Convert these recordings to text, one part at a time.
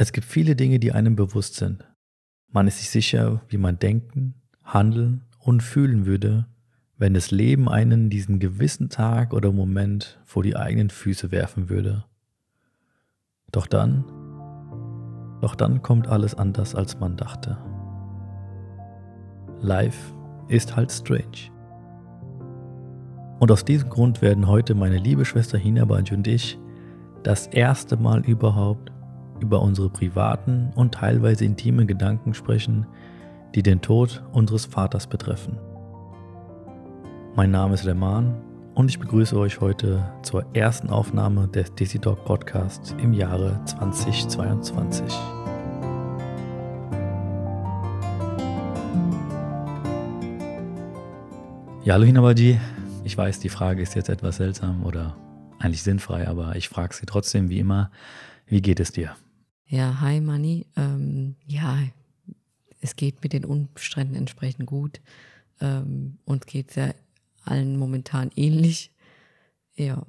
Es gibt viele Dinge, die einem bewusst sind. Man ist sich sicher, wie man denken, handeln und fühlen würde, wenn das Leben einen diesen gewissen Tag oder Moment vor die eigenen Füße werfen würde. Doch dann, doch dann kommt alles anders, als man dachte. Life ist halt strange. Und aus diesem Grund werden heute meine liebe Schwester Hinabanj und ich das erste Mal überhaupt über unsere privaten und teilweise intimen Gedanken sprechen, die den Tod unseres Vaters betreffen. Mein Name ist Leman und ich begrüße euch heute zur ersten Aufnahme des Dizzy Dog Podcasts im Jahre 2022. Ja, hallo Hinabaji. Ich weiß, die Frage ist jetzt etwas seltsam oder eigentlich sinnfrei, aber ich frage sie trotzdem wie immer. Wie geht es dir? Ja, hi Manni. Ähm, ja, es geht mit den Umständen entsprechend gut. Ähm, uns geht es ja allen momentan ähnlich. Ja.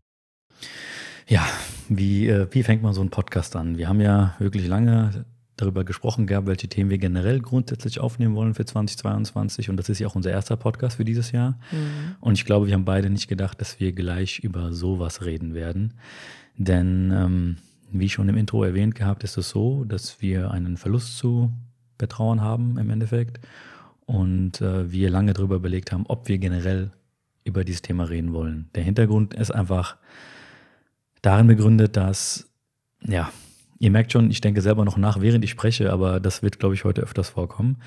Ja, wie, äh, wie fängt man so einen Podcast an? Wir haben ja wirklich lange darüber gesprochen gehabt, welche Themen wir generell grundsätzlich aufnehmen wollen für 2022. Und das ist ja auch unser erster Podcast für dieses Jahr. Mhm. Und ich glaube, wir haben beide nicht gedacht, dass wir gleich über sowas reden werden. Denn ähm, wie schon im Intro erwähnt gehabt, ist es so, dass wir einen Verlust zu betrauern haben im Endeffekt und äh, wir lange darüber überlegt haben, ob wir generell über dieses Thema reden wollen. Der Hintergrund ist einfach darin begründet, dass, ja, ihr merkt schon, ich denke selber noch nach, während ich spreche, aber das wird, glaube ich, heute öfters vorkommen.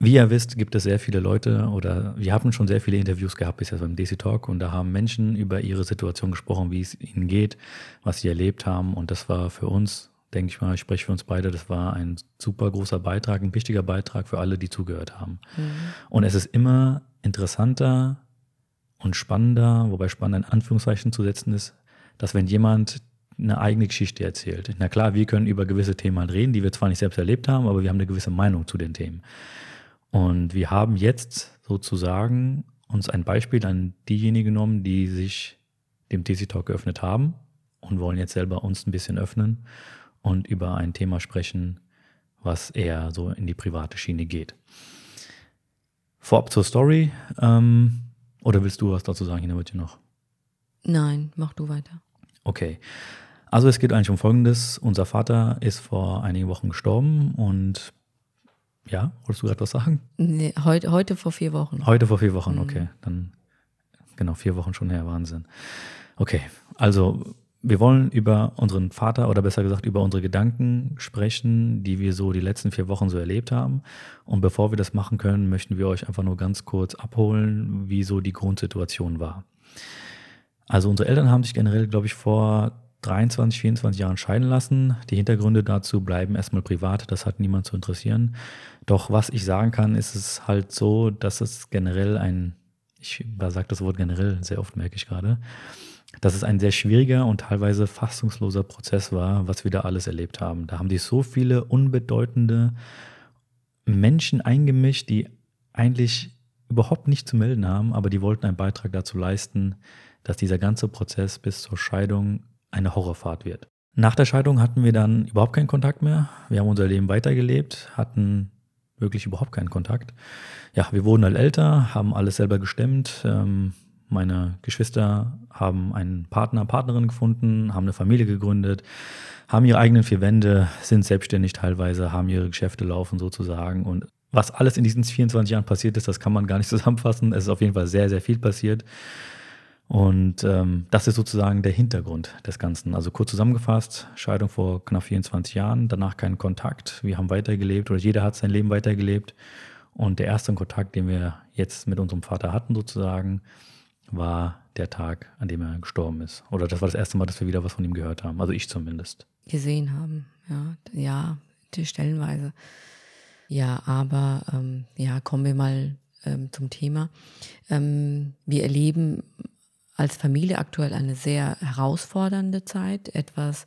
Wie ihr wisst, gibt es sehr viele Leute oder wir haben schon sehr viele Interviews gehabt bisher beim DC Talk und da haben Menschen über ihre Situation gesprochen, wie es ihnen geht, was sie erlebt haben und das war für uns, denke ich mal, ich spreche für uns beide, das war ein super großer Beitrag, ein wichtiger Beitrag für alle, die zugehört haben. Mhm. Und es ist immer interessanter und spannender, wobei spannend in Anführungszeichen zu setzen ist, dass wenn jemand eine eigene Geschichte erzählt. Na klar, wir können über gewisse Themen reden, die wir zwar nicht selbst erlebt haben, aber wir haben eine gewisse Meinung zu den Themen. Und wir haben jetzt sozusagen uns ein Beispiel an diejenigen genommen, die sich dem DC Talk geöffnet haben und wollen jetzt selber uns ein bisschen öffnen und über ein Thema sprechen, was eher so in die private Schiene geht. Vorab zur Story. Ähm, oder willst du was dazu sagen, Hinterwürtchen noch? Nein, mach du weiter. Okay. Also es geht eigentlich um Folgendes. Unser Vater ist vor einigen Wochen gestorben und ja, wolltest du gerade was sagen? Nee, heute, heute vor vier Wochen. Heute vor vier Wochen, mhm. okay. Dann, genau, vier Wochen schon her, Wahnsinn. Okay, also wir wollen über unseren Vater oder besser gesagt über unsere Gedanken sprechen, die wir so die letzten vier Wochen so erlebt haben. Und bevor wir das machen können, möchten wir euch einfach nur ganz kurz abholen, wie so die Grundsituation war. Also unsere Eltern haben sich generell, glaube ich, vor 23, 24 Jahren scheiden lassen. Die Hintergründe dazu bleiben erstmal privat, das hat niemand zu interessieren. Doch was ich sagen kann, ist es halt so, dass es generell ein, ich sage das Wort generell sehr oft, merke ich gerade, dass es ein sehr schwieriger und teilweise fassungsloser Prozess war, was wir da alles erlebt haben. Da haben sich so viele unbedeutende Menschen eingemischt, die eigentlich überhaupt nicht zu melden haben, aber die wollten einen Beitrag dazu leisten, dass dieser ganze Prozess bis zur Scheidung eine Horrorfahrt wird. Nach der Scheidung hatten wir dann überhaupt keinen Kontakt mehr. Wir haben unser Leben weitergelebt, hatten wirklich überhaupt keinen Kontakt. Ja, wir wurden halt älter, haben alles selber gestemmt. Ähm, meine Geschwister haben einen Partner, Partnerin gefunden, haben eine Familie gegründet, haben ihre eigenen vier Wände, sind selbstständig teilweise, haben ihre Geschäfte laufen sozusagen. Und was alles in diesen 24 Jahren passiert ist, das kann man gar nicht zusammenfassen. Es ist auf jeden Fall sehr, sehr viel passiert. Und ähm, das ist sozusagen der Hintergrund des Ganzen. Also kurz zusammengefasst, Scheidung vor knapp 24 Jahren, danach keinen Kontakt. Wir haben weitergelebt oder jeder hat sein Leben weitergelebt. Und der erste Kontakt, den wir jetzt mit unserem Vater hatten sozusagen, war der Tag, an dem er gestorben ist. Oder das war das erste Mal, dass wir wieder was von ihm gehört haben. Also ich zumindest. Gesehen haben, ja. Ja, stellenweise. Ja, aber ähm, ja, kommen wir mal ähm, zum Thema. Ähm, wir erleben als Familie aktuell eine sehr herausfordernde Zeit, etwas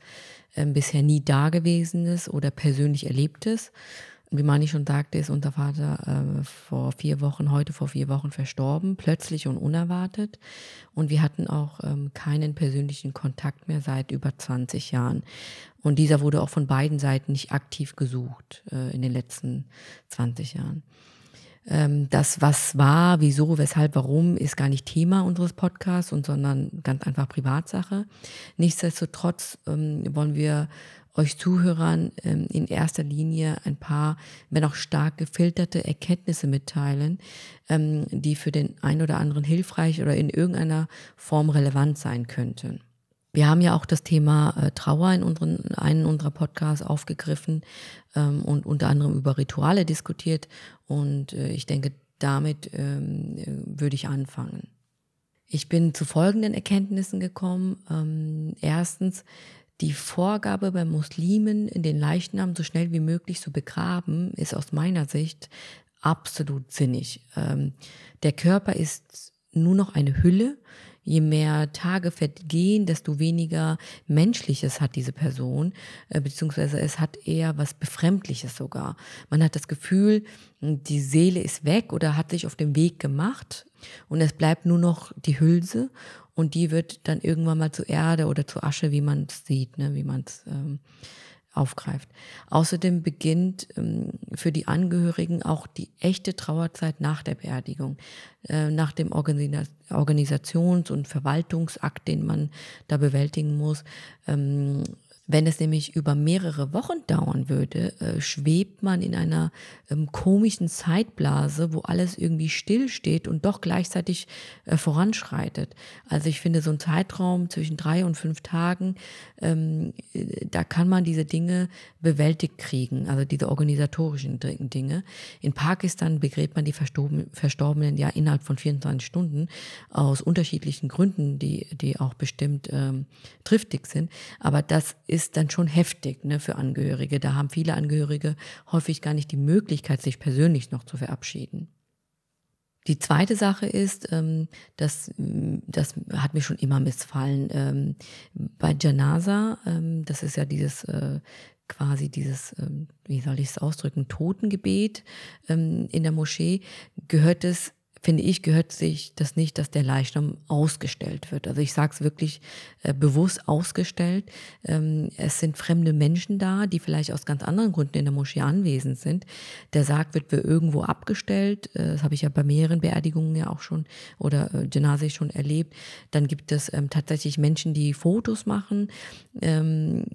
äh, bisher nie Dagewesenes oder persönlich Erlebtes. Wie Mani schon sagte, ist unser Vater äh, vor vier Wochen, heute vor vier Wochen verstorben, plötzlich und unerwartet. Und wir hatten auch ähm, keinen persönlichen Kontakt mehr seit über 20 Jahren. Und dieser wurde auch von beiden Seiten nicht aktiv gesucht äh, in den letzten 20 Jahren. Ähm, das, was war, wieso, weshalb, warum, ist gar nicht Thema unseres Podcasts, und, sondern ganz einfach Privatsache. Nichtsdestotrotz ähm, wollen wir euch Zuhörern ähm, in erster Linie ein paar, wenn auch stark gefilterte Erkenntnisse mitteilen, ähm, die für den einen oder anderen hilfreich oder in irgendeiner Form relevant sein könnten. Wir haben ja auch das Thema äh, Trauer in unseren, einen unserer Podcasts aufgegriffen ähm, und unter anderem über Rituale diskutiert. Und äh, ich denke, damit ähm, würde ich anfangen. Ich bin zu folgenden Erkenntnissen gekommen. Ähm, erstens, die Vorgabe bei Muslimen, den Leichnam so schnell wie möglich zu begraben, ist aus meiner Sicht absolut sinnig. Ähm, der Körper ist nur noch eine Hülle. Je mehr Tage vergehen, desto weniger Menschliches hat diese Person, äh, beziehungsweise es hat eher was Befremdliches sogar. Man hat das Gefühl, die Seele ist weg oder hat sich auf den Weg gemacht und es bleibt nur noch die Hülse und die wird dann irgendwann mal zu Erde oder zu Asche, wie man es sieht, ne, wie man es ähm, aufgreift. Außerdem beginnt ähm, für die Angehörigen auch die echte Trauerzeit nach der Beerdigung, äh, nach dem Organisations- und Verwaltungsakt, den man da bewältigen muss. Ähm, wenn es nämlich über mehrere Wochen dauern würde, äh, schwebt man in einer ähm, komischen Zeitblase, wo alles irgendwie stillsteht und doch gleichzeitig äh, voranschreitet. Also ich finde so ein Zeitraum zwischen drei und fünf Tagen, ähm, äh, da kann man diese Dinge bewältigt kriegen, also diese organisatorischen Dinge. In Pakistan begräbt man die Verstorbenen ja innerhalb von 24 Stunden aus unterschiedlichen Gründen, die, die auch bestimmt ähm, triftig sind. Aber das ist ist dann schon heftig ne, für Angehörige. Da haben viele Angehörige häufig gar nicht die Möglichkeit, sich persönlich noch zu verabschieden. Die zweite Sache ist, ähm, das, das hat mir schon immer missfallen. Ähm, bei Janaza, ähm, das ist ja dieses äh, quasi dieses, ähm, wie soll ich es ausdrücken, Totengebet ähm, in der Moschee, gehört es finde ich, gehört sich das nicht, dass der Leichnam ausgestellt wird. Also ich sage es wirklich äh, bewusst ausgestellt. Ähm, es sind fremde Menschen da, die vielleicht aus ganz anderen Gründen in der Moschee anwesend sind. Der Sarg wird irgendwo abgestellt. Äh, das habe ich ja bei mehreren Beerdigungen ja auch schon oder äh, Genase schon erlebt. Dann gibt es ähm, tatsächlich Menschen, die Fotos machen. Ähm,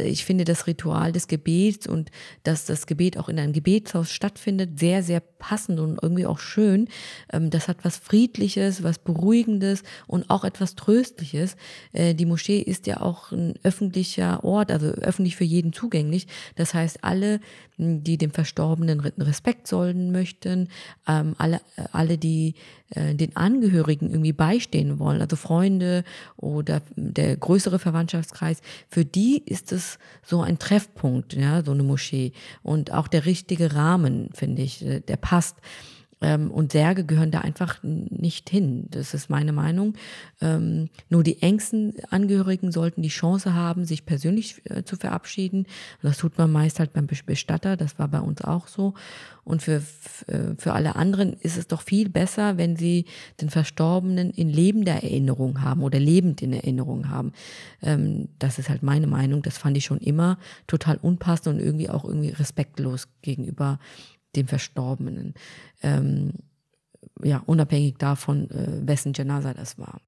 ich finde das Ritual des Gebets und dass das Gebet auch in einem Gebetshaus stattfindet, sehr, sehr passend und irgendwie auch schön. Ähm, das hat was Friedliches, was Beruhigendes und auch etwas Tröstliches. Äh, die Moschee ist ja auch ein öffentlicher Ort, also öffentlich für jeden zugänglich. Das heißt, alle, die dem Verstorbenen Respekt sollen möchten, ähm, alle, alle, die äh, den Angehörigen irgendwie beistehen wollen, also Freunde oder der größere Verwandtschaftskreis, für die ist es so ein Treffpunkt, ja, so eine Moschee und auch der richtige Rahmen, finde ich, äh, der passt. Ähm, und Särge gehören da einfach nicht hin. Das ist meine Meinung. Ähm, nur die engsten Angehörigen sollten die Chance haben, sich persönlich äh, zu verabschieden. Das tut man meist halt beim Bestatter. Das war bei uns auch so. Und für, äh, für alle anderen ist es doch viel besser, wenn sie den Verstorbenen in lebender Erinnerung haben oder lebend in Erinnerung haben. Ähm, das ist halt meine Meinung. Das fand ich schon immer total unpassend und irgendwie auch irgendwie respektlos gegenüber dem Verstorbenen. Ähm, ja, unabhängig davon, äh, wessen Janaza das war.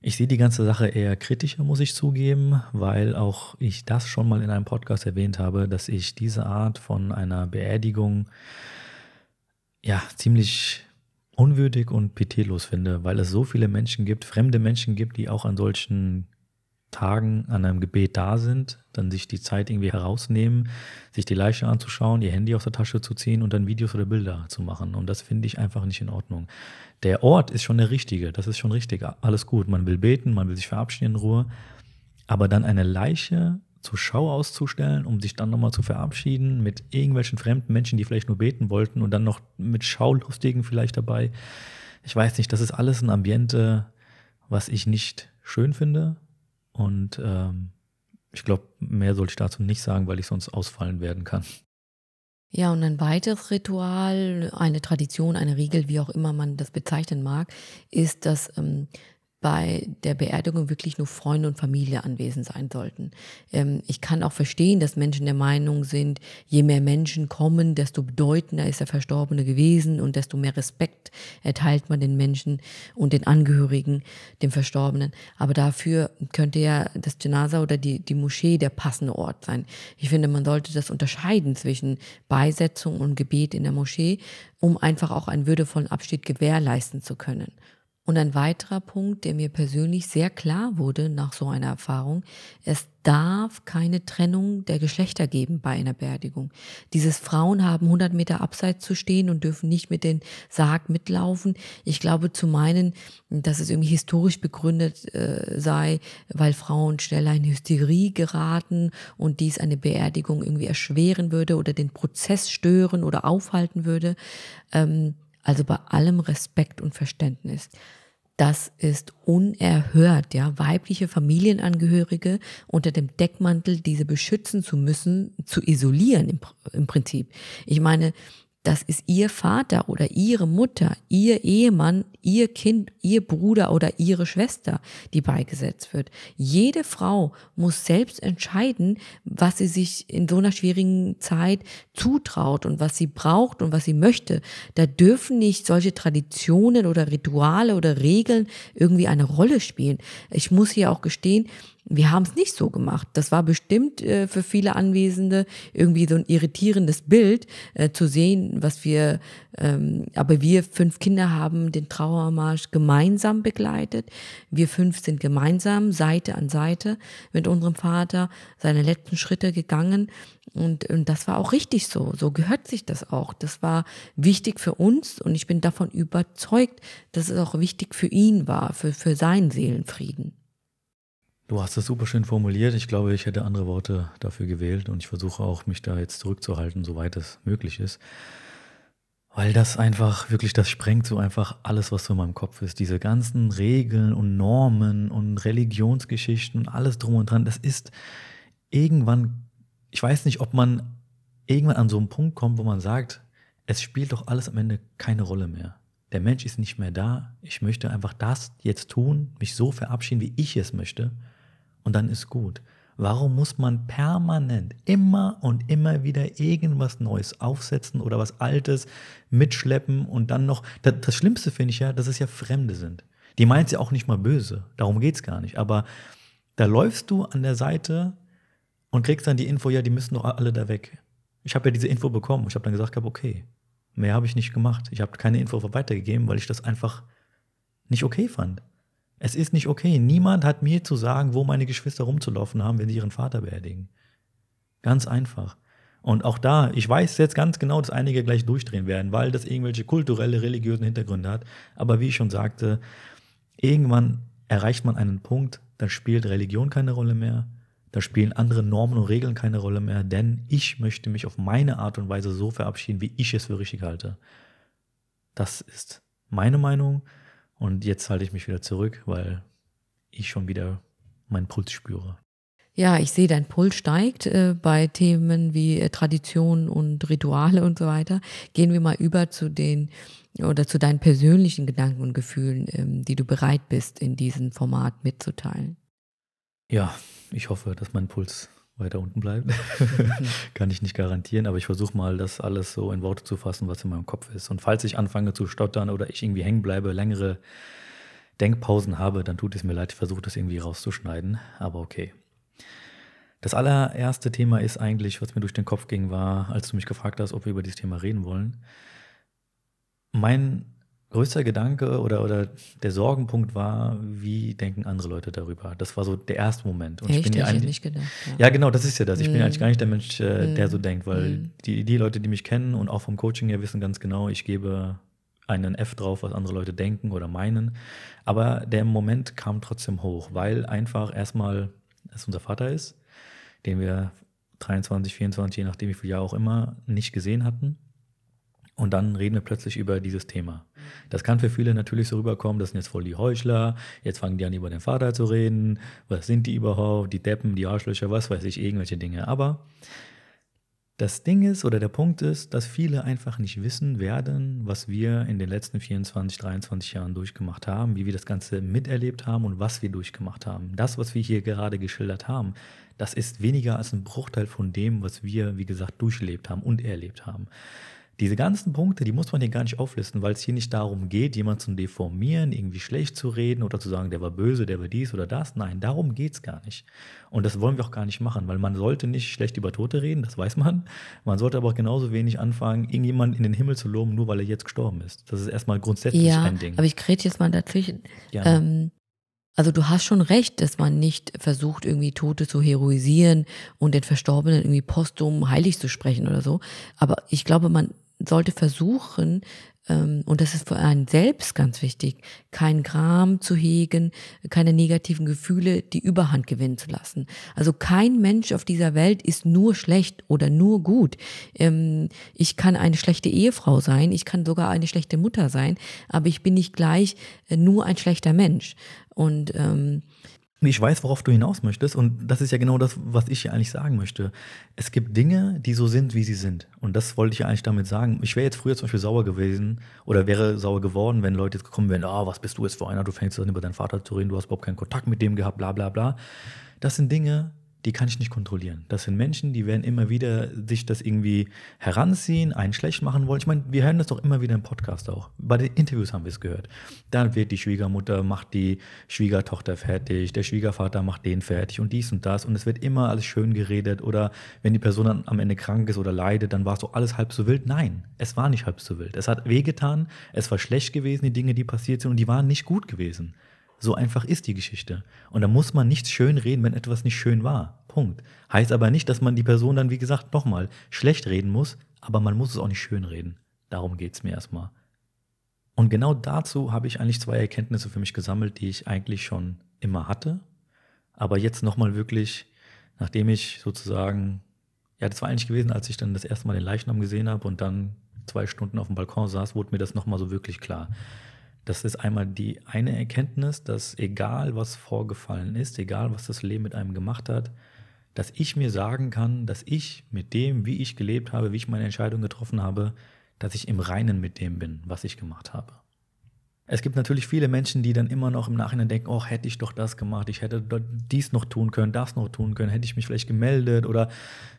Ich sehe die ganze Sache eher kritischer, muss ich zugeben, weil auch ich das schon mal in einem Podcast erwähnt habe, dass ich diese Art von einer Beerdigung ja ziemlich unwürdig und pietätlos finde, weil es so viele Menschen gibt, fremde Menschen gibt, die auch an solchen Tagen an einem Gebet da sind, dann sich die Zeit irgendwie herausnehmen, sich die Leiche anzuschauen, ihr Handy aus der Tasche zu ziehen und dann Videos oder Bilder zu machen. Und das finde ich einfach nicht in Ordnung. Der Ort ist schon der richtige, das ist schon richtig, alles gut. Man will beten, man will sich verabschieden in Ruhe, aber dann eine Leiche zur Schau auszustellen, um sich dann nochmal zu verabschieden mit irgendwelchen fremden Menschen, die vielleicht nur beten wollten und dann noch mit Schaulustigen vielleicht dabei. Ich weiß nicht, das ist alles ein Ambiente, was ich nicht schön finde, und ähm, ich glaube, mehr sollte ich dazu nicht sagen, weil ich sonst ausfallen werden kann. Ja, und ein weiteres Ritual, eine Tradition, eine Regel, wie auch immer man das bezeichnen mag, ist, dass ähm, bei der Beerdigung wirklich nur Freunde und Familie anwesend sein sollten. Ähm, ich kann auch verstehen, dass Menschen der Meinung sind, je mehr Menschen kommen, desto bedeutender ist der Verstorbene gewesen und desto mehr Respekt erteilt man den Menschen und den Angehörigen, dem Verstorbenen. Aber dafür könnte ja das Janaza oder die, die Moschee der passende Ort sein. Ich finde, man sollte das unterscheiden zwischen Beisetzung und Gebet in der Moschee, um einfach auch einen würdevollen Abschied gewährleisten zu können. Und ein weiterer Punkt, der mir persönlich sehr klar wurde nach so einer Erfahrung, es darf keine Trennung der Geschlechter geben bei einer Beerdigung. Dieses Frauen haben 100 Meter abseits zu stehen und dürfen nicht mit den Sarg mitlaufen. Ich glaube zu meinen, dass es irgendwie historisch begründet äh, sei, weil Frauen schneller in Hysterie geraten und dies eine Beerdigung irgendwie erschweren würde oder den Prozess stören oder aufhalten würde. Ähm, also bei allem Respekt und Verständnis. Das ist unerhört, ja, weibliche Familienangehörige unter dem Deckmantel, diese beschützen zu müssen, zu isolieren im, im Prinzip. Ich meine, das ist ihr Vater oder ihre Mutter, ihr Ehemann, ihr Kind, ihr Bruder oder ihre Schwester, die beigesetzt wird. Jede Frau muss selbst entscheiden, was sie sich in so einer schwierigen Zeit zutraut und was sie braucht und was sie möchte. Da dürfen nicht solche Traditionen oder Rituale oder Regeln irgendwie eine Rolle spielen. Ich muss hier auch gestehen, wir haben es nicht so gemacht. Das war bestimmt äh, für viele Anwesende irgendwie so ein irritierendes Bild äh, zu sehen, was wir, ähm, aber wir fünf Kinder haben den Trauermarsch gemeinsam begleitet. Wir fünf sind gemeinsam Seite an Seite mit unserem Vater seine letzten Schritte gegangen. Und, und das war auch richtig so. So gehört sich das auch. Das war wichtig für uns und ich bin davon überzeugt, dass es auch wichtig für ihn war, für, für seinen Seelenfrieden. Du hast es super schön formuliert. Ich glaube, ich hätte andere Worte dafür gewählt und ich versuche auch, mich da jetzt zurückzuhalten, soweit es möglich ist. Weil das einfach, wirklich, das sprengt so einfach alles, was so in meinem Kopf ist. Diese ganzen Regeln und Normen und Religionsgeschichten und alles drum und dran, das ist irgendwann, ich weiß nicht, ob man irgendwann an so einen Punkt kommt, wo man sagt, es spielt doch alles am Ende keine Rolle mehr. Der Mensch ist nicht mehr da. Ich möchte einfach das jetzt tun, mich so verabschieden, wie ich es möchte und dann ist gut. Warum muss man permanent immer und immer wieder irgendwas Neues aufsetzen oder was Altes mitschleppen und dann noch. Das, das Schlimmste finde ich ja, dass es ja Fremde sind. Die meint es ja auch nicht mal böse. Darum geht es gar nicht. Aber da läufst du an der Seite und kriegst dann die Info, ja, die müssen doch alle da weg. Ich habe ja diese Info bekommen. Ich habe dann gesagt, okay, mehr habe ich nicht gemacht. Ich habe keine Info weitergegeben, weil ich das einfach nicht okay fand. Es ist nicht okay. Niemand hat mir zu sagen, wo meine Geschwister rumzulaufen haben, wenn sie ihren Vater beerdigen. Ganz einfach. Und auch da, ich weiß jetzt ganz genau, dass einige gleich durchdrehen werden, weil das irgendwelche kulturelle, religiösen Hintergründe hat. Aber wie ich schon sagte, irgendwann erreicht man einen Punkt, da spielt Religion keine Rolle mehr, da spielen andere Normen und Regeln keine Rolle mehr, denn ich möchte mich auf meine Art und Weise so verabschieden, wie ich es für richtig halte. Das ist meine Meinung. Und jetzt halte ich mich wieder zurück, weil ich schon wieder meinen Puls spüre. Ja, ich sehe, dein Puls steigt äh, bei Themen wie äh, Tradition und Rituale und so weiter. Gehen wir mal über zu den oder zu deinen persönlichen Gedanken und Gefühlen, ähm, die du bereit bist, in diesem Format mitzuteilen. Ja, ich hoffe, dass mein Puls weiter unten bleibt. Kann ich nicht garantieren, aber ich versuche mal, das alles so in Worte zu fassen, was in meinem Kopf ist. Und falls ich anfange zu stottern oder ich irgendwie hängen bleibe, längere Denkpausen habe, dann tut es mir leid, ich versuche das irgendwie rauszuschneiden, aber okay. Das allererste Thema ist eigentlich, was mir durch den Kopf ging, war, als du mich gefragt hast, ob wir über dieses Thema reden wollen. Mein größter Gedanke oder, oder der Sorgenpunkt war, wie denken andere Leute darüber? Das war so der erste Moment. Und Echt? ich bin ja eigentlich nicht gedacht. Ja. ja. genau, das ist ja das. Ich mm. bin eigentlich gar nicht der Mensch, äh, mm. der so denkt, weil mm. die, die Leute, die mich kennen und auch vom Coaching her wissen ganz genau, ich gebe einen F drauf, was andere Leute denken oder meinen. Aber der Moment kam trotzdem hoch, weil einfach erstmal es unser Vater ist, den wir 23, 24, je nachdem wie viel Jahr auch immer, nicht gesehen hatten. Und dann reden wir plötzlich über dieses Thema. Das kann für viele natürlich so rüberkommen, das sind jetzt voll die Heuchler, jetzt fangen die an über den Vater zu reden, was sind die überhaupt, die Deppen, die Arschlöcher, was weiß ich, irgendwelche Dinge. Aber Das Ding ist oder der Punkt ist, dass viele einfach nicht wissen werden, was wir in den letzten 24, 23 Jahren durchgemacht haben, wie wir das Ganze miterlebt haben und was wir durchgemacht haben. Das, was wir hier gerade geschildert haben, das ist weniger als ein Bruchteil von dem, was wir, wie gesagt, durchlebt haben und erlebt haben. Diese ganzen Punkte, die muss man hier gar nicht auflisten, weil es hier nicht darum geht, jemanden zu deformieren, irgendwie schlecht zu reden oder zu sagen, der war böse, der war dies oder das. Nein, darum geht es gar nicht. Und das wollen wir auch gar nicht machen, weil man sollte nicht schlecht über Tote reden, das weiß man. Man sollte aber auch genauso wenig anfangen, irgendjemanden in den Himmel zu loben, nur weil er jetzt gestorben ist. Das ist erstmal grundsätzlich ja, ein Ding. Aber ich krete jetzt mal dazwischen. Ähm, also du hast schon recht, dass man nicht versucht, irgendwie Tote zu heroisieren und den Verstorbenen irgendwie postum heilig zu sprechen oder so. Aber ich glaube, man sollte versuchen, ähm, und das ist für einen selbst ganz wichtig, kein Gram zu hegen, keine negativen Gefühle die Überhand gewinnen zu lassen. Also kein Mensch auf dieser Welt ist nur schlecht oder nur gut. Ähm, ich kann eine schlechte Ehefrau sein, ich kann sogar eine schlechte Mutter sein, aber ich bin nicht gleich äh, nur ein schlechter Mensch. Und ähm, ich weiß, worauf du hinaus möchtest. Und das ist ja genau das, was ich hier eigentlich sagen möchte. Es gibt Dinge, die so sind, wie sie sind. Und das wollte ich ja eigentlich damit sagen. Ich wäre jetzt früher zum Beispiel sauer gewesen oder wäre sauer geworden, wenn Leute jetzt gekommen wären, ah, was bist du jetzt für einer, du fängst an über deinen Vater zu reden, du hast überhaupt keinen Kontakt mit dem gehabt, bla bla bla. Das sind Dinge, die kann ich nicht kontrollieren. Das sind Menschen, die werden immer wieder sich das irgendwie heranziehen, einen schlecht machen wollen. Ich meine, wir hören das doch immer wieder im Podcast auch. Bei den Interviews haben wir es gehört. Dann wird die Schwiegermutter, macht die Schwiegertochter fertig, der Schwiegervater macht den fertig und dies und das. Und es wird immer alles schön geredet. Oder wenn die Person dann am Ende krank ist oder leidet, dann war es so alles halb so wild. Nein, es war nicht halb so wild. Es hat wehgetan, es war schlecht gewesen, die Dinge, die passiert sind, und die waren nicht gut gewesen. So einfach ist die Geschichte. Und da muss man nichts schön reden, wenn etwas nicht schön war. Punkt. Heißt aber nicht, dass man die Person dann, wie gesagt, nochmal schlecht reden muss, aber man muss es auch nicht schön reden. Darum geht es mir erstmal. Und genau dazu habe ich eigentlich zwei Erkenntnisse für mich gesammelt, die ich eigentlich schon immer hatte. Aber jetzt nochmal wirklich, nachdem ich sozusagen, ja, das war eigentlich gewesen, als ich dann das erste Mal den Leichnam gesehen habe und dann zwei Stunden auf dem Balkon saß, wurde mir das nochmal so wirklich klar. Das ist einmal die eine Erkenntnis, dass egal was vorgefallen ist, egal was das Leben mit einem gemacht hat, dass ich mir sagen kann, dass ich mit dem, wie ich gelebt habe, wie ich meine Entscheidung getroffen habe, dass ich im Reinen mit dem bin, was ich gemacht habe. Es gibt natürlich viele Menschen, die dann immer noch im Nachhinein denken, oh, hätte ich doch das gemacht, ich hätte dies noch tun können, das noch tun können, hätte ich mich vielleicht gemeldet oder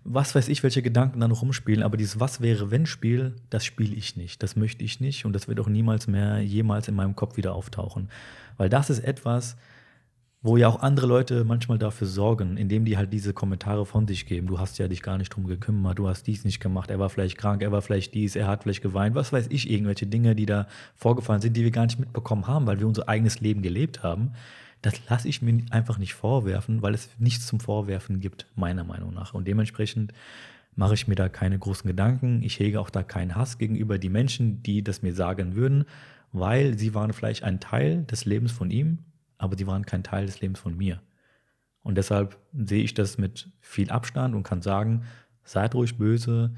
was weiß ich, welche Gedanken dann noch rumspielen. Aber dieses Was wäre, wenn Spiel, das spiele ich nicht, das möchte ich nicht und das wird auch niemals mehr jemals in meinem Kopf wieder auftauchen. Weil das ist etwas, wo ja auch andere Leute manchmal dafür sorgen, indem die halt diese Kommentare von sich geben. Du hast ja dich gar nicht drum gekümmert, du hast dies nicht gemacht, er war vielleicht krank, er war vielleicht dies, er hat vielleicht geweint, was weiß ich, irgendwelche Dinge, die da vorgefallen sind, die wir gar nicht mitbekommen haben, weil wir unser eigenes Leben gelebt haben. Das lasse ich mir einfach nicht vorwerfen, weil es nichts zum Vorwerfen gibt, meiner Meinung nach. Und dementsprechend mache ich mir da keine großen Gedanken. Ich hege auch da keinen Hass gegenüber die Menschen, die das mir sagen würden, weil sie waren vielleicht ein Teil des Lebens von ihm aber die waren kein Teil des Lebens von mir. Und deshalb sehe ich das mit viel Abstand und kann sagen, seid ruhig böse,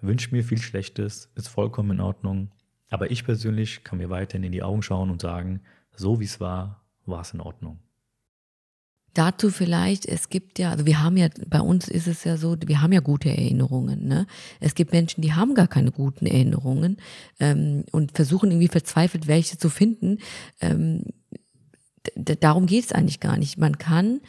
wünscht mir viel Schlechtes, ist vollkommen in Ordnung. Aber ich persönlich kann mir weiterhin in die Augen schauen und sagen, so wie es war, war es in Ordnung. Dazu vielleicht, es gibt ja, also wir haben ja, bei uns ist es ja so, wir haben ja gute Erinnerungen. Ne? Es gibt Menschen, die haben gar keine guten Erinnerungen ähm, und versuchen irgendwie verzweifelt welche zu finden. Ähm, darum geht es eigentlich gar nicht. Man kann,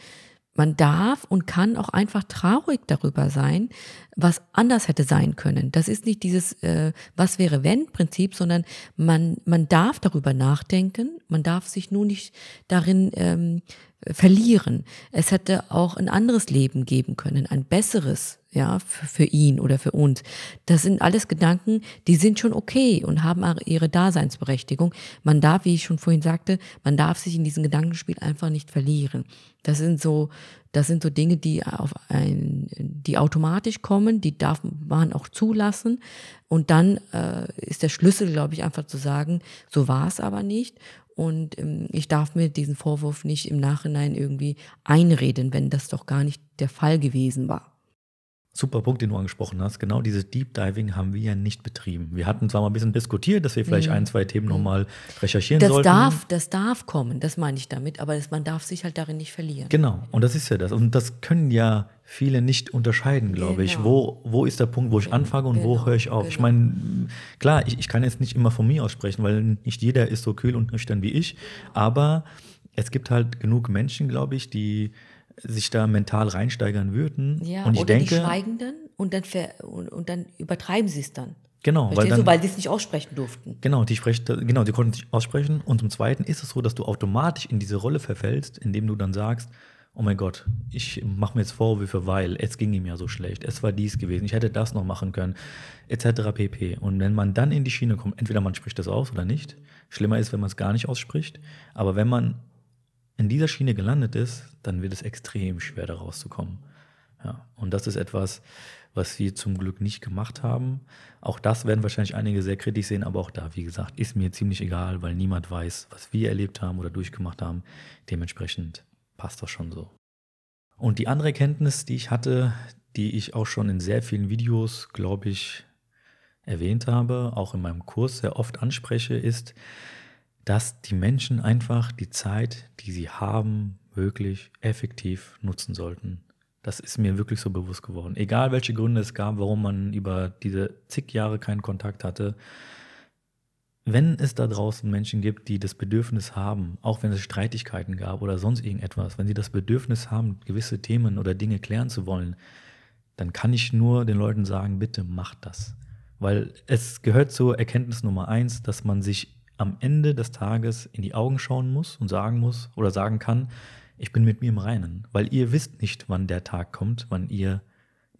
man darf und kann auch einfach traurig darüber sein, was anders hätte sein können. Das ist nicht dieses äh, Was wäre wenn Prinzip, sondern man, man darf darüber nachdenken, man darf sich nur nicht darin ähm, verlieren. Es hätte auch ein anderes Leben geben können, ein besseres, ja, für, für ihn oder für uns. Das sind alles Gedanken, die sind schon okay und haben ihre Daseinsberechtigung. Man darf, wie ich schon vorhin sagte, man darf sich in diesem Gedankenspiel einfach nicht verlieren. Das sind so, das sind so Dinge, die auf ein, die automatisch kommen, die darf man auch zulassen. Und dann äh, ist der Schlüssel, glaube ich, einfach zu sagen, so war es aber nicht. Und ähm, ich darf mir diesen Vorwurf nicht im Nachhinein irgendwie einreden, wenn das doch gar nicht der Fall gewesen war. Super Punkt, den du angesprochen hast. Genau dieses Deep Diving haben wir ja nicht betrieben. Wir hatten zwar mal ein bisschen diskutiert, dass wir vielleicht mhm. ein, zwei Themen nochmal recherchieren das sollten. Darf, das darf kommen, das meine ich damit, aber das, man darf sich halt darin nicht verlieren. Genau, und das ist ja das. Und das können ja viele nicht unterscheiden, glaube Genau. ich. Wo, wo ist der Punkt, wo ich anfange und wo genau, höre ich auf? Ich genau. meine, klar, ich, ich kann jetzt nicht immer von mir aussprechen, weil nicht jeder ist so kühl und nüchtern wie ich. Aber es gibt halt genug Menschen, glaube ich, die sich da mental reinsteigern würden. Ja, und ich oder die denke, schweigen dann und dann, und, und dann übertreiben sie es dann. genau, weil dann, du? Weil sie es nicht aussprechen durften. Genau, die sprechen, genau, die konnten sich aussprechen. Und zum Zweiten ist es so, dass du automatisch in diese Rolle verfällst, indem du dann sagst, oh mein Gott, ich mache mir jetzt Vorwürfe, weil es ging ihm ja so schlecht, es war dies gewesen, ich hätte das noch machen können, etc. pp. Und wenn man dann in die Schiene kommt, entweder man spricht das aus oder nicht. Schlimmer ist, wenn man es gar nicht ausspricht. Aber wenn man in dieser Schiene gelandet ist, dann wird es extrem schwer, da rauszukommen. Ja, und das ist etwas, was wir zum Glück nicht gemacht haben. Auch das werden wahrscheinlich einige sehr kritisch sehen, aber auch da, wie gesagt, ist mir ziemlich egal, weil niemand weiß, was wir erlebt haben oder durchgemacht haben. Dementsprechend passt das schon so. Und die andere Erkenntnis, die ich hatte, die ich auch schon in sehr vielen Videos, glaube ich, erwähnt habe, auch in meinem Kurs sehr oft anspreche, ist, dass die Menschen einfach die Zeit, die sie haben, wirklich effektiv nutzen sollten. Das ist mir wirklich so bewusst geworden. Egal welche Gründe es gab, warum man über diese zig Jahre keinen Kontakt hatte, wenn es da draußen Menschen gibt, die das Bedürfnis haben, auch wenn es Streitigkeiten gab oder sonst irgendetwas, wenn sie das Bedürfnis haben, gewisse Themen oder Dinge klären zu wollen, dann kann ich nur den Leuten sagen, bitte macht das. Weil es gehört zur Erkenntnis Nummer eins, dass man sich am Ende des Tages in die Augen schauen muss und sagen muss oder sagen kann, ich bin mit mir im Reinen. Weil ihr wisst nicht, wann der Tag kommt, wann ihr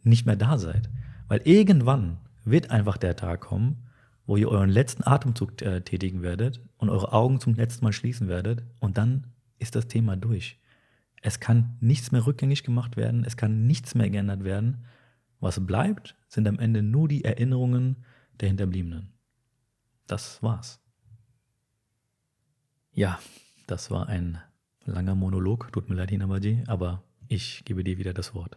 nicht mehr da seid. Weil irgendwann wird einfach der Tag kommen, wo ihr euren letzten Atemzug äh, tätigen werdet und eure Augen zum letzten Mal schließen werdet und dann ist das Thema durch. Es kann nichts mehr rückgängig gemacht werden, es kann nichts mehr geändert werden. Was bleibt, sind am Ende nur die Erinnerungen der Hinterbliebenen. Das war's. Ja, das war ein langer Monolog, tut mir leid, Hinabaji, aber ich gebe dir wieder das Wort.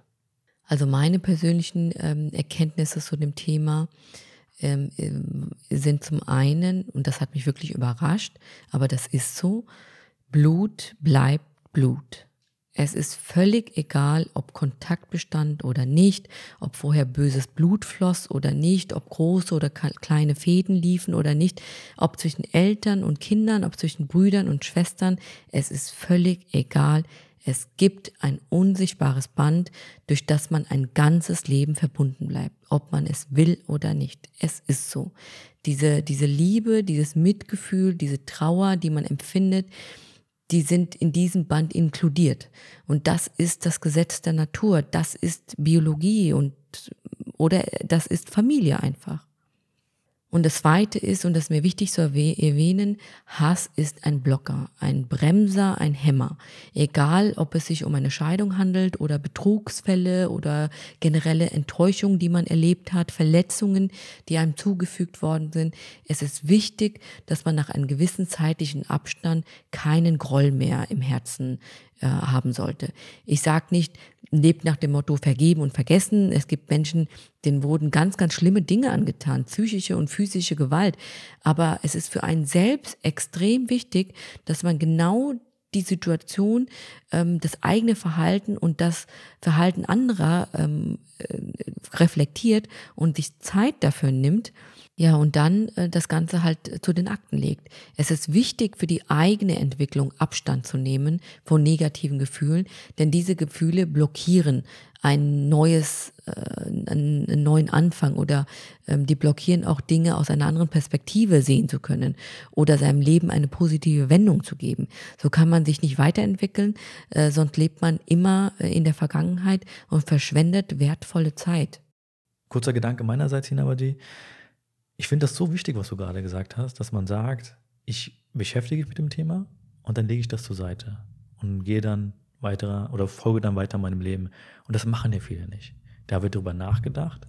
Also meine persönlichen ähm, Erkenntnisse zu dem Thema ähm, ähm, sind zum einen, und das hat mich wirklich überrascht, aber das ist so, Blut bleibt Blut. Es ist völlig egal, ob Kontakt bestand oder nicht, ob vorher böses Blut floss oder nicht, ob große oder kleine Fäden liefen oder nicht, ob zwischen Eltern und Kindern, ob zwischen Brüdern und Schwestern. Es ist völlig egal. Es gibt ein unsichtbares Band, durch das man ein ganzes Leben verbunden bleibt, ob man es will oder nicht. Es ist so. Diese, diese Liebe, dieses Mitgefühl, diese Trauer, die man empfindet, die sind in diesem Band inkludiert. Und das ist das Gesetz der Natur, das ist Biologie und oder das ist Familie einfach. Und das Zweite ist, und das ist mir wichtig zu erwähnen, Hass ist ein Blocker, ein Bremser, ein Hämmer. Egal, ob es sich um eine Scheidung handelt oder Betrugsfälle oder generelle Enttäuschungen, die man erlebt hat, Verletzungen, die einem zugefügt worden sind. Es ist wichtig, dass man nach einem gewissen zeitlichen Abstand keinen Groll mehr im Herzen äh, haben sollte. Ich sage nicht, lebt nach dem Motto vergeben und vergessen. Es gibt Menschen, denen wurden ganz, ganz schlimme Dinge angetan, psychische und physische Gewalt. Aber es ist für einen selbst extrem wichtig, dass man genau die Situation, ähm, das eigene Verhalten und das Verhalten anderer ähm, äh, reflektiert und sich Zeit dafür nimmt, ja, und dann äh, das Ganze halt äh, zu den Akten legt. Es ist wichtig für die eigene Entwicklung Abstand zu nehmen von negativen Gefühlen, denn diese Gefühle blockieren ein neues, äh, einen, neuen Anfang oder ähm, die blockieren auch Dinge aus einer anderen Perspektive sehen zu können oder seinem Leben eine positive Wendung zu geben. So kann man sich nicht weiterentwickeln, äh, sonst lebt man immer äh, in der Vergangenheit und verschwendet wertvolle Zeit. Kurzer Gedanke meinerseits, Hinabaji. Ich finde das so wichtig, was du gerade gesagt hast, dass man sagt, ich beschäftige mich mit dem Thema und dann lege ich das zur Seite und gehe dann weiter oder folge dann weiter meinem Leben. Und das machen ja viele nicht. Da wird drüber nachgedacht,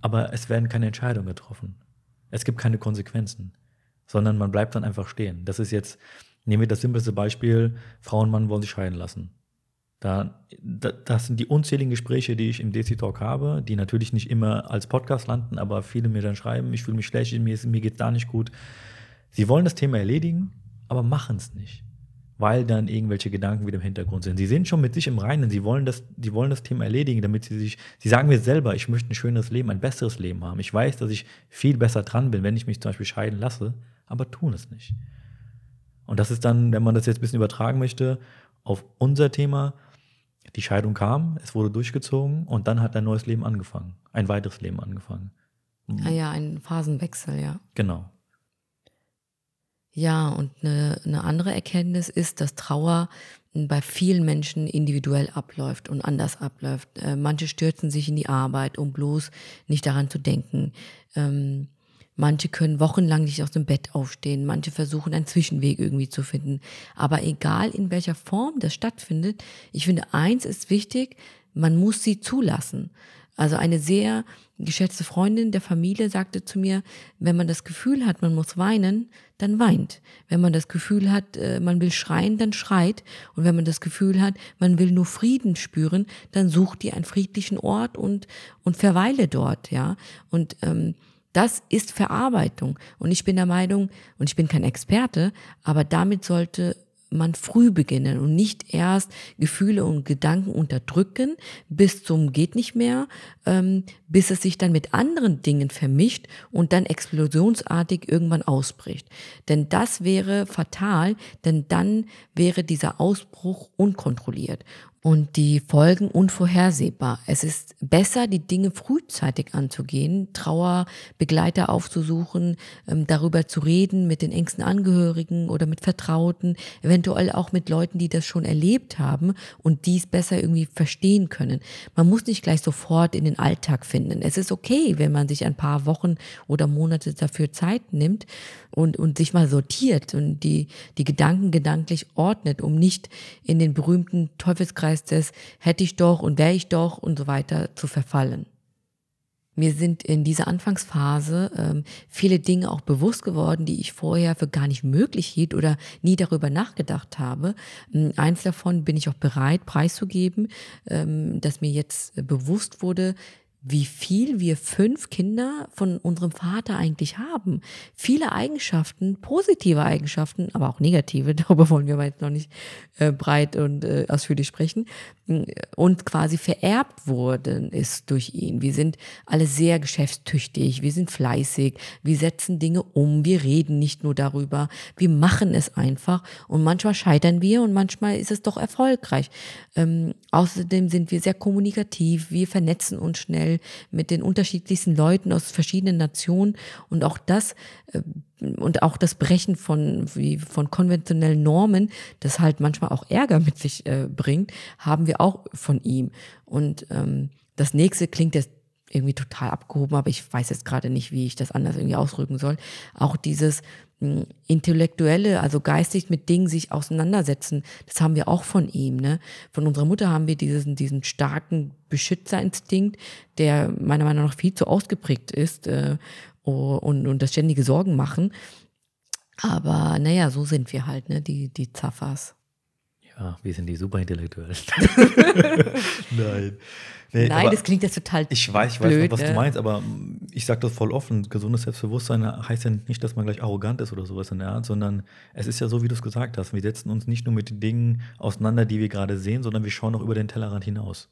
aber es werden keine Entscheidungen getroffen. Es gibt keine Konsequenzen, sondern man bleibt dann einfach stehen. Das ist jetzt, nehmen wir das simpelste Beispiel, Frau und Mann wollen sich scheiden lassen. Da, da, das sind die unzähligen Gespräche, die ich im DC Talk habe, die natürlich nicht immer als Podcast landen, aber viele mir dann schreiben, ich fühle mich schlecht, mir, mir geht es da nicht gut. Sie wollen das Thema erledigen, aber machen es nicht. weil dann irgendwelche Gedanken wieder im Hintergrund sind. Sie sind schon mit sich im Reinen, sie wollen das, sie wollen das Thema erledigen, damit sie sich, sie sagen mir selber, ich möchte ein schöneres Leben, ein besseres Leben haben. Ich weiß, dass ich viel besser dran bin, wenn ich mich zum Beispiel scheiden lasse, aber tun es nicht. Und das ist dann, wenn man das jetzt ein bisschen übertragen möchte, auf unser Thema, die Scheidung kam, es wurde durchgezogen und dann hat ein neues Leben angefangen, ein weiteres Leben angefangen. Ah ja, ein Phasenwechsel, ja. Genau. Ja, und eine, eine andere Erkenntnis ist, dass Trauer bei vielen Menschen individuell abläuft und anders abläuft. Äh, manche stürzen sich in die Arbeit, um bloß nicht daran zu denken. Ähm, manche können wochenlang nicht aus dem Bett aufstehen. Manche versuchen einen Zwischenweg irgendwie zu finden. Aber egal in welcher Form das stattfindet, ich finde, eins ist wichtig, man muss sie zulassen. Also eine sehr geschätzte Freundin der Familie sagte zu mir, wenn man das Gefühl hat, man muss weinen, dann weint. Wenn man das Gefühl hat, äh, man will schreien, dann schreit. Und wenn man das Gefühl hat, man will nur Frieden spüren, dann sucht ihr einen friedlichen Ort und, und verweile dort, ja. Und ähm, das ist Verarbeitung. Und ich bin der Meinung, und ich bin kein Experte, aber damit sollte man früh beginnen und nicht erst Gefühle und Gedanken unterdrücken bis zum geht nicht mehr, ähm, bis es sich dann mit anderen Dingen vermischt und dann explosionsartig irgendwann ausbricht. Denn das wäre fatal, denn dann wäre dieser Ausbruch unkontrolliert und die Folgen unvorhersehbar. Es ist besser, die Dinge frühzeitig anzugehen, Trauerbegleiter aufzusuchen, ähm, darüber zu reden mit den engsten Angehörigen oder mit Vertrauten, eventuell auch mit Leuten, die das schon erlebt haben und dies besser irgendwie verstehen können. Man muss nicht gleich sofort in den Alltag finden. Es ist okay, wenn man sich ein paar Wochen oder Monate dafür Zeit nimmt und, und sich mal sortiert und die, die Gedanken gedanklich ordnet, um nicht in den berühmten Teufelskreis heißt es, hätte ich doch und wäre ich doch und so weiter zu verfallen. Mir sind in dieser Anfangsphase ähm, viele Dinge auch bewusst geworden, die ich vorher für gar nicht möglich hielt oder nie darüber nachgedacht habe. Ähm, eins davon bin ich auch bereit preiszugeben, ähm, dass mir jetzt bewusst wurde, wie viel wir fünf Kinder von unserem Vater eigentlich haben. Viele Eigenschaften, positive Eigenschaften, aber auch negative, darüber wollen wir jetzt noch nicht äh, breit und äh, ausführlich sprechen, und quasi vererbt worden ist durch ihn. Wir sind alle sehr geschäftstüchtig, wir sind fleißig, wir setzen Dinge um, wir reden nicht nur darüber, wir machen es einfach und manchmal scheitern wir und manchmal ist es doch erfolgreich. Ähm, außerdem sind wir sehr kommunikativ, wir vernetzen uns schnell, Beispiel mit den unterschiedlichsten Leuten aus verschiedenen Nationen und auch das äh, und auch das Brechen von wie von konventionellen Normen, das halt manchmal auch Ärger mit sich äh, bringt, haben wir auch von ihm. Und ähm, das nächste klingt jetzt irgendwie total abgehoben, aber ich weiß jetzt gerade nicht, wie ich das anders irgendwie ausdrücken soll. Auch dieses intellektuelle, also geistig mit Dingen sich auseinandersetzen, das haben wir auch von ihm. Ne? Von unserer Mutter haben wir diesen, diesen starken Beschützerinstinkt, der meiner Meinung nach viel zu ausgeprägt ist äh, und, und das ständige Sorgen machen. Aber naja, so sind wir halt, ne? die, die Zaffers. Ja, wir sind die Superintellektuellen. Nein. Nee, Nein, das klingt jetzt total. Ich weiß, ich weiß blöd, noch, was ne? du meinst, aber ich sage das voll offen. Gesundes Selbstbewusstsein heißt ja nicht, dass man gleich arrogant ist oder sowas in der Art, sondern es ist ja so, wie du es gesagt hast. Wir setzen uns nicht nur mit den Dingen auseinander, die wir gerade sehen, sondern wir schauen auch über den Tellerrand hinaus.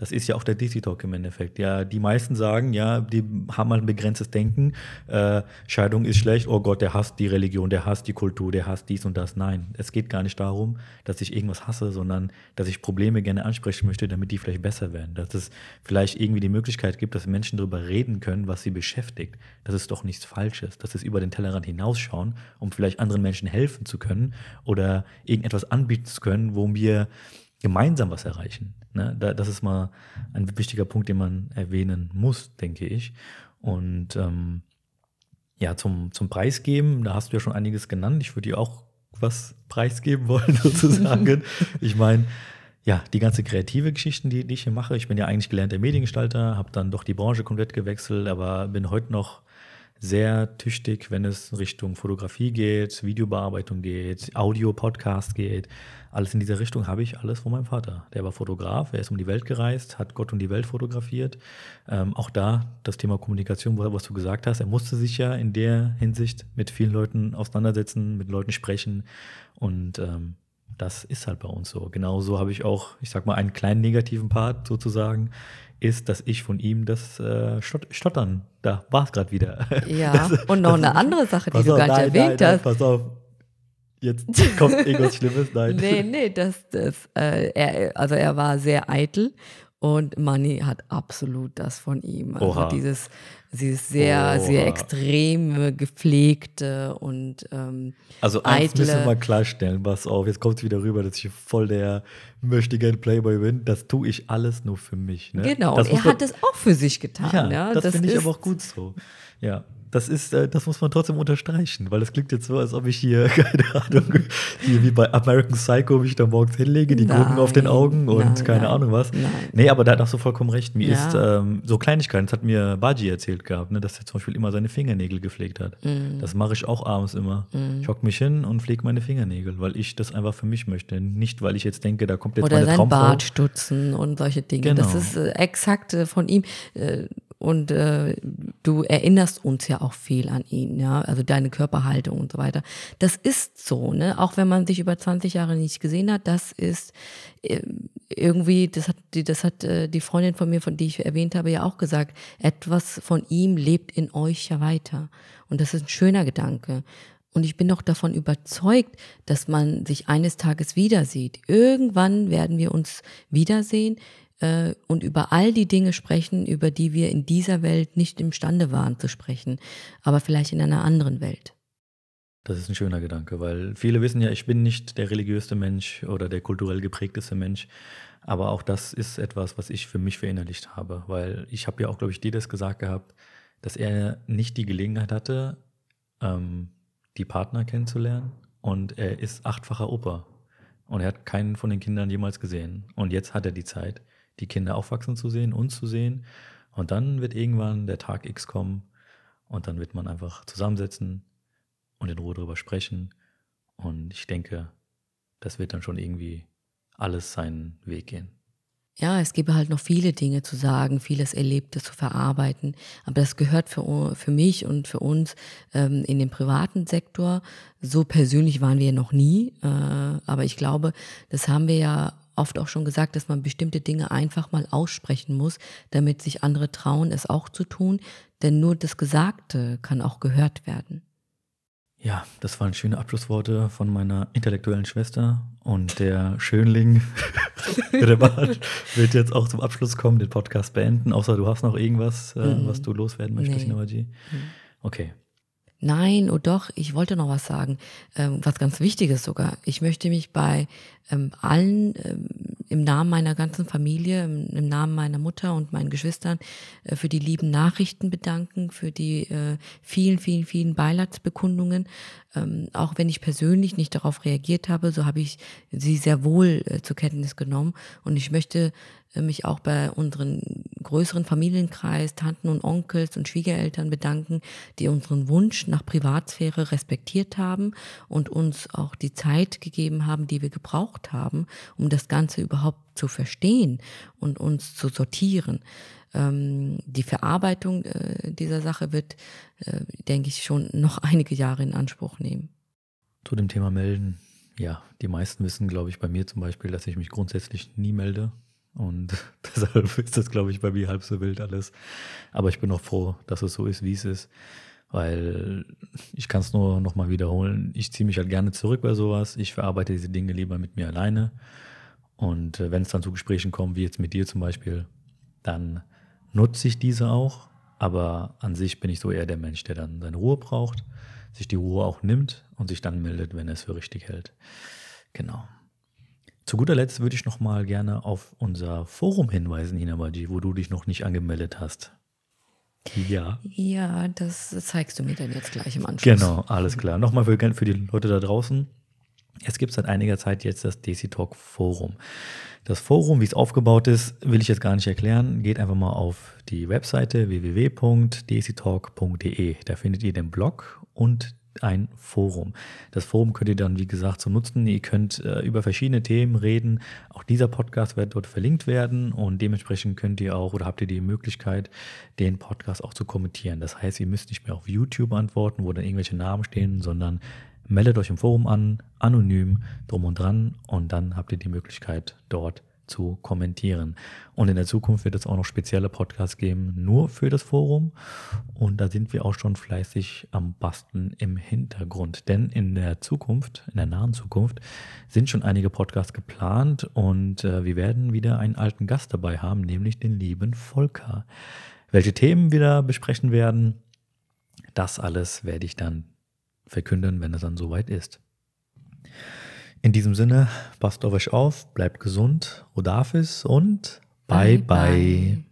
Das ist ja auch der DC Talk im Endeffekt. Ja, die meisten sagen, ja, die haben halt ein begrenztes Denken. Äh, Scheidung ist schlecht. Oh Gott, der hasst die Religion, der hasst die Kultur, der hasst dies und das. Nein, es geht gar nicht darum, dass ich irgendwas hasse, sondern dass ich Probleme gerne ansprechen möchte, damit die vielleicht besser werden. Dass es vielleicht irgendwie die Möglichkeit gibt, dass Menschen darüber reden können, was sie beschäftigt. Das ist doch nichts Falsches. Das ist über den Tellerrand hinausschauen, um vielleicht anderen Menschen helfen zu können oder irgendetwas anbieten zu können, wo wir gemeinsam was erreichen. Ne? das ist mal ein wichtiger Punkt, den man erwähnen muss, denke ich. Und ähm, ja, zum, zum Preisgeben, da hast du ja schon einiges genannt. Ich würde dir auch was preisgeben wollen, sozusagen. ich meine, ja, die ganze kreative Geschichten, die, die ich hier mache. Ich bin ja eigentlich gelernter Mediengestalter, habe dann doch die Branche komplett gewechselt, aber bin heute noch sehr tüchtig, wenn es Richtung Fotografie geht, Videobearbeitung geht, Audio, Podcast geht. Alles in dieser Richtung habe ich alles von meinem Vater. Der war Fotograf, er ist um die Welt gereist, hat Gott und die Welt fotografiert. Ähm, auch da das Thema Kommunikation, was du gesagt hast, er musste sich ja in der Hinsicht mit vielen Leuten auseinandersetzen, mit Leuten sprechen und ähm, das ist halt bei uns so. Genauso habe ich auch, ich sag mal, einen kleinen negativen Part sozusagen, ist, dass ich von ihm das äh, Stottern, da war es gerade wieder. Ja, das, und noch eine andere Sache, die du auf, gar nicht nein, erwähnt nein, hast. Nein, pass auf, jetzt kommt irgendwas Schlimmes, nein. Nee, nee, das, das, äh, er, also er war sehr eitel und Manny hat absolut das von ihm. Also Oha. dieses, dieses sehr, Oha. sehr extrem gepflegte und ähm, Also eins eitle. müssen wir mal klarstellen, pass auf, jetzt kommt es wieder rüber, dass ich voll der möchte gern Playboy bin. Das tue ich alles nur für mich. Ne? Genau, das und er man- hat es auch für sich getan. Ja, Ja, das, finde ich aber auch gut so. Ja, das ist, äh, das muss man trotzdem unterstreichen, weil das klingt jetzt so, als ob ich hier, keine Ahnung, hier wie bei American Psycho mich da morgens hinlege, die Gurken auf den Augen und nein, keine nein, Ahnung was. nein. Nee, aber da hast du vollkommen recht. Mir Ja. ist ähm, so Kleinigkeiten, das hat mir Baji erzählt gehabt, ne, dass er zum Beispiel immer seine Fingernägel gepflegt hat. Mhm. Das mache ich auch abends immer. Ich hock mich hin und pflege meine Fingernägel, weil ich das einfach für mich möchte. Nicht, weil ich jetzt denke, da kommt jetzt Oder meine sein Traumfrau. Bart stutzen und solche Dinge. Genau. Das ist äh, exakt äh, von ihm. Äh, und äh, du erinnerst uns ja auch viel an ihn, ja, also deine Körperhaltung und so weiter. Das ist so, ne? Auch wenn man sich über 20 Jahre nicht gesehen hat, das ist äh, irgendwie, das hat die, das hat äh, die Freundin von mir, von die ich erwähnt habe, ja auch gesagt. Etwas von ihm lebt in euch ja weiter. Und das ist ein schöner Gedanke. Und ich bin noch davon überzeugt, dass man sich eines Tages wieder sieht. Irgendwann werden wir uns wiedersehen äh, und über all die Dinge sprechen, über die wir in dieser Welt nicht imstande waren zu sprechen, aber vielleicht in einer anderen Welt. Das ist ein schöner Gedanke, weil viele wissen ja, ich bin nicht der religiöste Mensch oder der kulturell geprägteste Mensch. Aber auch das ist etwas, was ich für mich verinnerlicht habe, weil ich habe ja auch, glaube ich, dir das gesagt gehabt, dass er nicht die Gelegenheit hatte, ähm, die Partner kennenzulernen. Und er ist achtfacher Opa. Und er hat keinen von den Kindern jemals gesehen. Und jetzt hat er die Zeit, die Kinder aufwachsen zu sehen, uns zu sehen. Und dann wird irgendwann der Tag X kommen. Und dann wird man einfach zusammensetzen, und in Ruhe drüber sprechen. Und ich denke, das wird dann schon irgendwie alles seinen Weg gehen. Ja, es gäbe halt noch viele Dinge zu sagen, vieles Erlebtes zu verarbeiten. Aber das gehört für, für mich und für uns ähm, in den privaten Sektor. So persönlich waren wir noch nie. Äh, aber ich glaube, das haben wir ja oft auch schon gesagt, dass man bestimmte Dinge einfach mal aussprechen muss, damit sich andere trauen, es auch zu tun. Denn nur das Gesagte kann auch gehört werden. Ja, das waren schöne Abschlussworte von meiner intellektuellen Schwester. Und der Schönling, der Bart, wird jetzt auch zum Abschluss kommen, den Podcast beenden. Außer du hast noch irgendwas, äh, Mhm. was du loswerden möchtest, Nee. Nawaji. Okay. Nein, oh doch, ich wollte noch was sagen. Ähm, was ganz Wichtiges sogar. Ich möchte mich bei ähm, allen ähm, im Namen meiner ganzen Familie, im, im Namen meiner Mutter und meinen Geschwistern äh, für die lieben Nachrichten bedanken, für die äh, vielen, vielen, vielen Beileidsbekundungen. Ähm, auch wenn ich persönlich nicht darauf reagiert habe, so habe ich sie sehr wohl äh, zur Kenntnis genommen. Und ich möchte äh, mich auch bei unseren größeren Familienkreis, Tanten und Onkels und Schwiegereltern bedanken, die unseren Wunsch nach Privatsphäre respektiert haben und uns auch die Zeit gegeben haben, die wir gebraucht haben, um das Ganze überhaupt zu verstehen und uns zu sortieren. Ähm, die Verarbeitung äh, dieser Sache wird, äh, denke ich, schon noch einige Jahre in Anspruch nehmen. Zu dem Thema melden. Ja, die meisten wissen, glaube ich, bei mir zum Beispiel, dass ich mich grundsätzlich nie melde. Und deshalb ist das, glaube ich, bei mir halb so wild alles. Aber ich bin auch froh, dass es so ist, wie es ist. Weil ich kann es nur nochmal wiederholen. Ich ziehe mich halt gerne zurück bei sowas. Ich verarbeite diese Dinge lieber mit mir alleine. Und äh, wenn es dann zu Gesprächen kommt, wie jetzt mit dir zum Beispiel, dann nutze ich diese auch. Aber an sich bin ich so eher der Mensch, der dann seine Ruhe braucht, sich die Ruhe auch nimmt und sich dann meldet, wenn er es für richtig hält. Genau. Zu guter Letzt würde ich noch mal gerne auf unser Forum hinweisen, Hinabaji, wo du dich noch nicht angemeldet hast. Ja. Ja, das zeigst du mir dann jetzt gleich im Anschluss. Genau, alles klar. Nochmal für, für die Leute da draußen. Es gibt seit einiger Zeit jetzt das DC Talk Forum. Das Forum, wie es aufgebaut ist, will ich jetzt gar nicht erklären. Geht einfach mal auf die Webseite www.dctalk.de. Da findet ihr den Blog und ein Forum. Das Forum könnt ihr dann, wie gesagt, so nutzen. Ihr könnt äh, über verschiedene Themen reden. Auch dieser Podcast wird dort verlinkt werden und dementsprechend könnt ihr auch oder habt ihr die Möglichkeit, den Podcast auch zu kommentieren. Das heißt, ihr müsst nicht mehr auf YouTube antworten, wo dann irgendwelche Namen stehen, sondern meldet euch im Forum an, anonym, drum und dran und dann habt ihr die Möglichkeit dort zu kommentieren. Und in der Zukunft wird es auch noch spezielle Podcasts geben, nur für das Forum. Und da sind wir auch schon fleißig am Basteln im Hintergrund. Denn in der Zukunft, in der nahen Zukunft, sind schon einige Podcasts geplant und äh, wir werden wieder einen alten Gast dabei haben, nämlich den lieben Volker. Welche Themen wir da besprechen werden, das alles werde ich dann verkünden, wenn es dann soweit ist. In diesem Sinne, passt auf euch auf, bleibt gesund, Rodafis und bye bye. bye.